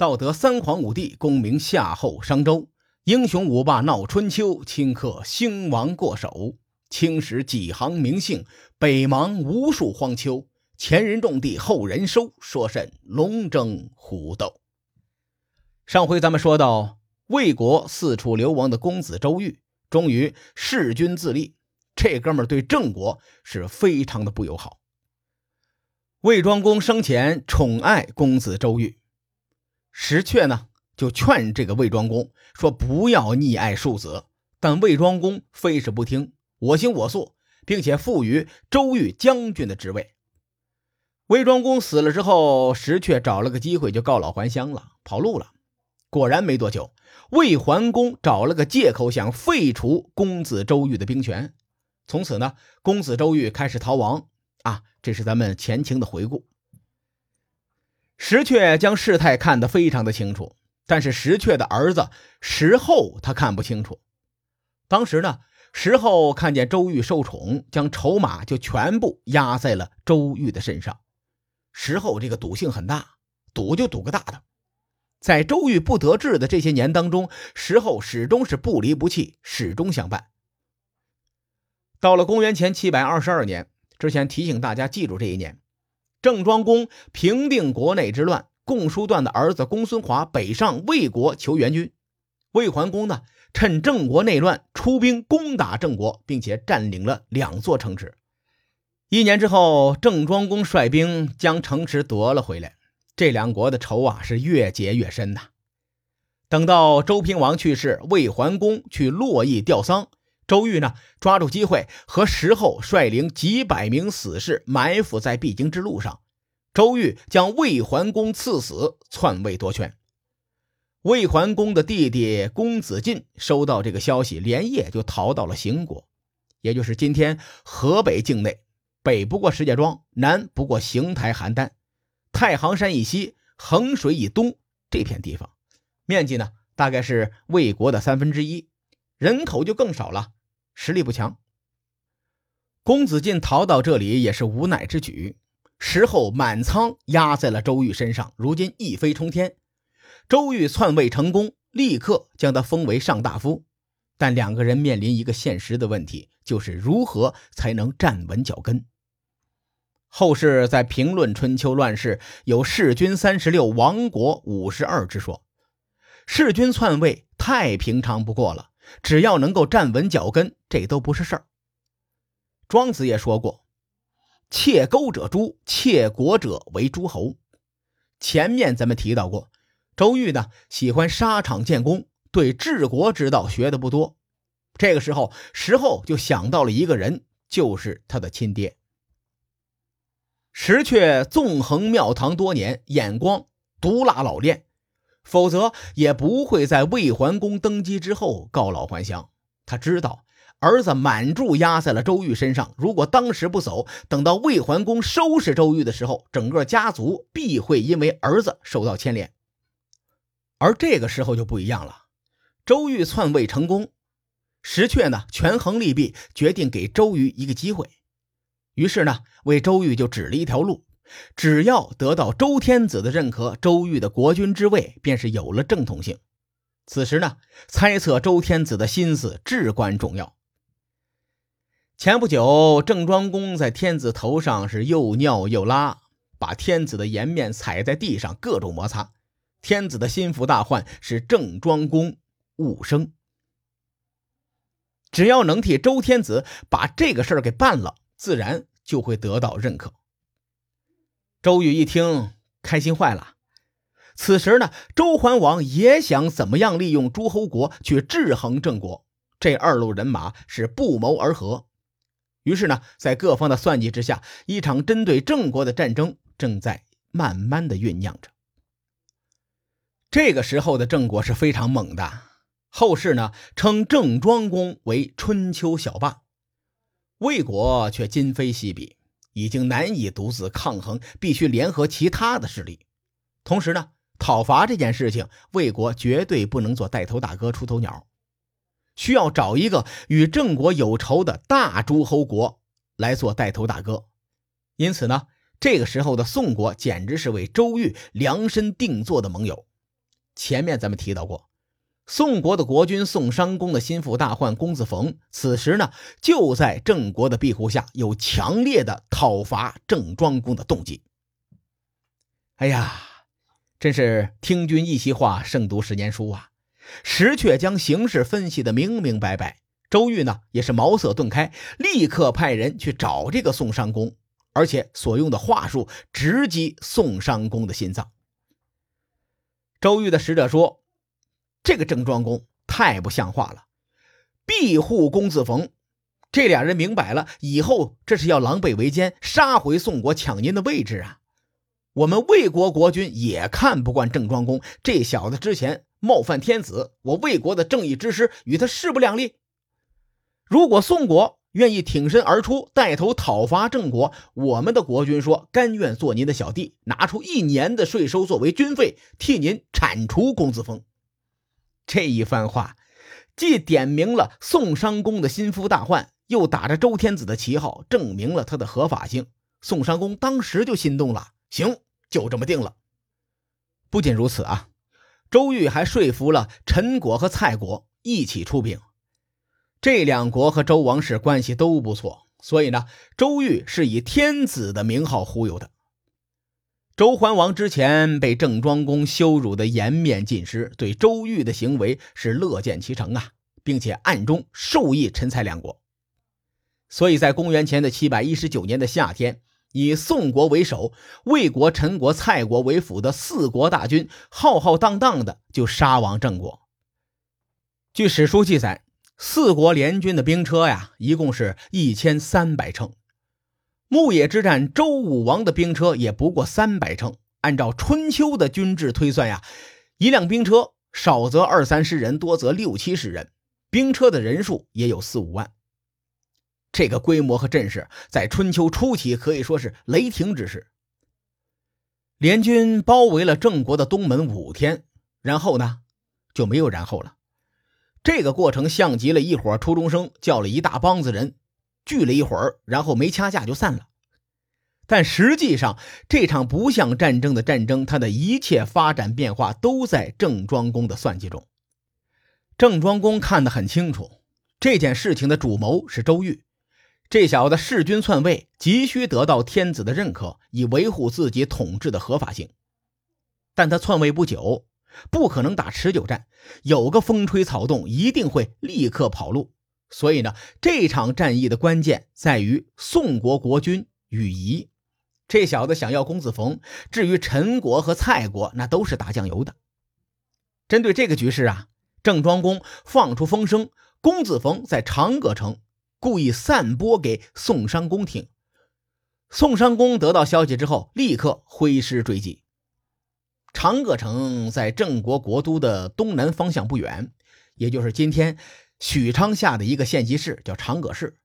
道德三皇五帝，功名夏后商周，英雄五霸闹春秋，顷刻兴亡过手。青史几行名姓，北邙无数荒丘。前人种地，后人收，说甚龙争虎斗？上回咱们说到，魏国四处流亡的公子周瑜，终于弑君自立。这哥们儿对郑国是非常的不友好。魏庄公生前宠爱公子周瑜，石阙呢就劝这个魏庄公说：“不要溺爱庶子。”但魏庄公非是不听。我行我素，并且赋予周瑜将军的职位。魏庄公死了之后，石阙找了个机会就告老还乡了，跑路了。果然没多久，魏桓公找了个借口想废除公子周瑜的兵权。从此呢，公子周瑜开始逃亡啊。这是咱们前情的回顾。石阙将事态看得非常的清楚，但是石阙的儿子石厚他看不清楚。当时呢。石厚看见周瑜受宠，将筹码就全部压在了周瑜的身上。石厚这个赌性很大，赌就赌个大的。在周瑜不得志的这些年当中，石厚始终是不离不弃，始终相伴。到了公元前七百二十二年，之前提醒大家记住这一年，郑庄公平定国内之乱，共叔段的儿子公孙华北上魏国求援军，魏桓公呢？趁郑国内乱，出兵攻打郑国，并且占领了两座城池。一年之后，郑庄公率兵将城池夺了回来。这两国的仇啊，是越结越深呐。等到周平王去世，魏桓公去洛邑吊丧，周瑜呢，抓住机会和石厚率领几百名死士埋伏在必经之路上。周瑜将魏桓公赐死，篡位夺权。魏桓公的弟弟公子晋收到这个消息，连夜就逃到了邢国，也就是今天河北境内，北不过石家庄，南不过邢台、邯郸，太行山以西，衡水以东这片地方，面积呢大概是魏国的三分之一，人口就更少了，实力不强。公子晋逃到这里也是无奈之举，时候满仓压在了周瑜身上，如今一飞冲天。周瑜篡位成功，立刻将他封为上大夫。但两个人面临一个现实的问题，就是如何才能站稳脚跟。后世在评论春秋乱世，有弑君三十六，亡国五十二之说。弑君篡位太平常不过了，只要能够站稳脚跟，这都不是事儿。庄子也说过：“窃钩者诛，窃国者为诸侯。”前面咱们提到过。周瑜呢，喜欢沙场建功，对治国之道学的不多。这个时候，石厚就想到了一个人，就是他的亲爹。石阙纵横庙堂多年，眼光毒辣老练，否则也不会在魏桓公登基之后告老还乡。他知道儿子满注压在了周瑜身上，如果当时不走，等到魏桓公收拾周瑜的时候，整个家族必会因为儿子受到牵连。而这个时候就不一样了，周瑜篡位成功，石阙呢权衡利弊，决定给周瑜一个机会。于是呢，为周瑜就指了一条路：只要得到周天子的认可，周瑜的国君之位便是有了正统性。此时呢，猜测周天子的心思至关重要。前不久，郑庄公在天子头上是又尿又拉，把天子的颜面踩在地上，各种摩擦。天子的心腹大患是郑庄公武生，只要能替周天子把这个事儿给办了，自然就会得到认可。周瑜一听，开心坏了。此时呢，周桓王也想怎么样利用诸侯国去制衡郑国，这二路人马是不谋而合。于是呢，在各方的算计之下，一场针对郑国的战争正在慢慢的酝酿着。这个时候的郑国是非常猛的，后世呢称郑庄公为春秋小霸，魏国却今非昔比，已经难以独自抗衡，必须联合其他的势力。同时呢，讨伐这件事情，魏国绝对不能做带头大哥、出头鸟，需要找一个与郑国有仇的大诸侯国来做带头大哥。因此呢，这个时候的宋国简直是为周瑜量身定做的盟友。前面咱们提到过，宋国的国君宋商公的心腹大患公子冯，此时呢就在郑国的庇护下，有强烈的讨伐郑庄公的动机。哎呀，真是听君一席话，胜读十年书啊！石却将形势分析的明明白白。周瑜呢也是茅塞顿开，立刻派人去找这个宋商公，而且所用的话术直击宋商公的心脏。周瑜的使者说：“这个郑庄公太不像话了，庇护公子冯，这俩人明白了，以后这是要狼狈为奸，杀回宋国抢您的位置啊！我们魏国国君也看不惯郑庄公这小子之前冒犯天子，我魏国的正义之师与他势不两立。如果宋国愿意挺身而出，带头讨伐郑国，我们的国君说甘愿做您的小弟，拿出一年的税收作为军费，替您铲除公子封。这一番话，既点明了宋商公的心腹大患，又打着周天子的旗号，证明了他的合法性。宋商公当时就心动了，行，就这么定了。不仅如此啊，周瑜还说服了陈国和蔡国一起出兵。这两国和周王室关系都不错，所以呢，周瑜是以天子的名号忽悠的。周桓王之前被郑庄公羞辱的颜面尽失，对周瑜的行为是乐见其成啊，并且暗中授意陈蔡两国。所以在公元前的七百一十九年的夏天，以宋国为首、魏国、陈国、蔡国为辅的四国大军，浩浩荡荡的就杀往郑国。据史书记载。四国联军的兵车呀，一共是一千三百乘。牧野之战，周武王的兵车也不过三百乘。按照春秋的军制推算呀，一辆兵车少则二三十人，多则六七十人，兵车的人数也有四五万。这个规模和阵势，在春秋初期可以说是雷霆之势。联军包围了郑国的东门五天，然后呢，就没有然后了。这个过程像极了一伙初中生叫了一大帮子人聚了一会儿，然后没掐架就散了。但实际上，这场不像战争的战争，它的一切发展变化都在郑庄公的算计中。郑庄公看得很清楚，这件事情的主谋是周瑜，这小子弑君篡位，急需得到天子的认可，以维护自己统治的合法性。但他篡位不久。不可能打持久战，有个风吹草动，一定会立刻跑路。所以呢，这场战役的关键在于宋国国君禹仪。这小子想要公子冯，至于陈国和蔡国，那都是打酱油的。针对这个局势啊，郑庄公放出风声，公子冯在长葛城，故意散播给宋商公听。宋商公得到消息之后，立刻挥师追击。长葛城在郑国国都的东南方向不远，也就是今天许昌下的一个县级市，叫长葛市。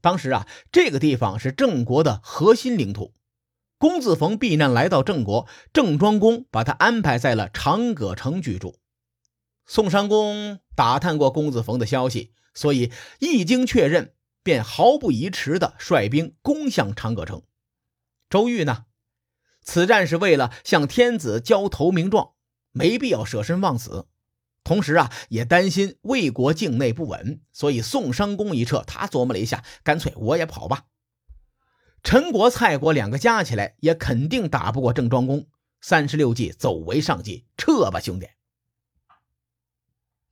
当时啊，这个地方是郑国的核心领土。公子冯避难来到郑国，郑庄公把他安排在了长葛城居住。宋襄公打探过公子冯的消息，所以一经确认，便毫不疑迟地率兵攻向长葛城。周瑜呢？此战是为了向天子交投名状，没必要舍身忘死。同时啊，也担心魏国境内不稳，所以宋商公一撤，他琢磨了一下，干脆我也跑吧。陈国、蔡国两个加起来也肯定打不过郑庄公。三十六计，走为上计，撤吧，兄弟！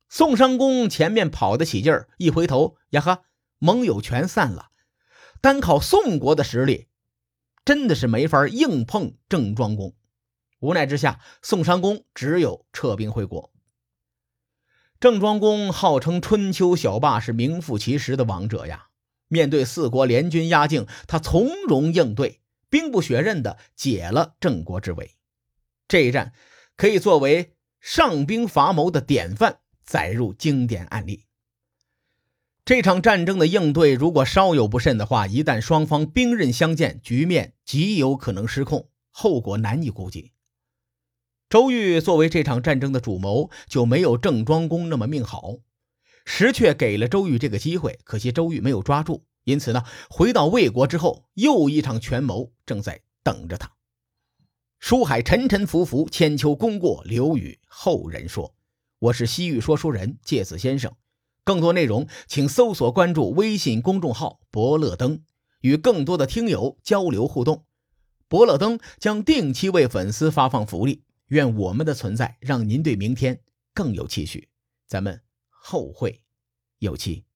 宋商公前面跑得起劲儿，一回头，呀呵，盟友全散了，单靠宋国的实力。真的是没法硬碰郑庄公，无奈之下，宋商公只有撤兵回国。郑庄公号称春秋小霸，是名副其实的王者呀。面对四国联军压境，他从容应对，兵不血刃的解了郑国之围。这一战可以作为上兵伐谋的典范，载入经典案例。这场战争的应对，如果稍有不慎的话，一旦双方兵刃相见，局面极有可能失控，后果难以估计。周瑜作为这场战争的主谋，就没有郑庄公那么命好。石却给了周瑜这个机会，可惜周瑜没有抓住。因此呢，回到魏国之后，又一场权谋正在等着他。书海沉沉浮浮，千秋功过留与后人说。我是西域说书人介子先生。更多内容，请搜索关注微信公众号“伯乐灯”，与更多的听友交流互动。伯乐灯将定期为粉丝发放福利。愿我们的存在让您对明天更有期许。咱们后会有期。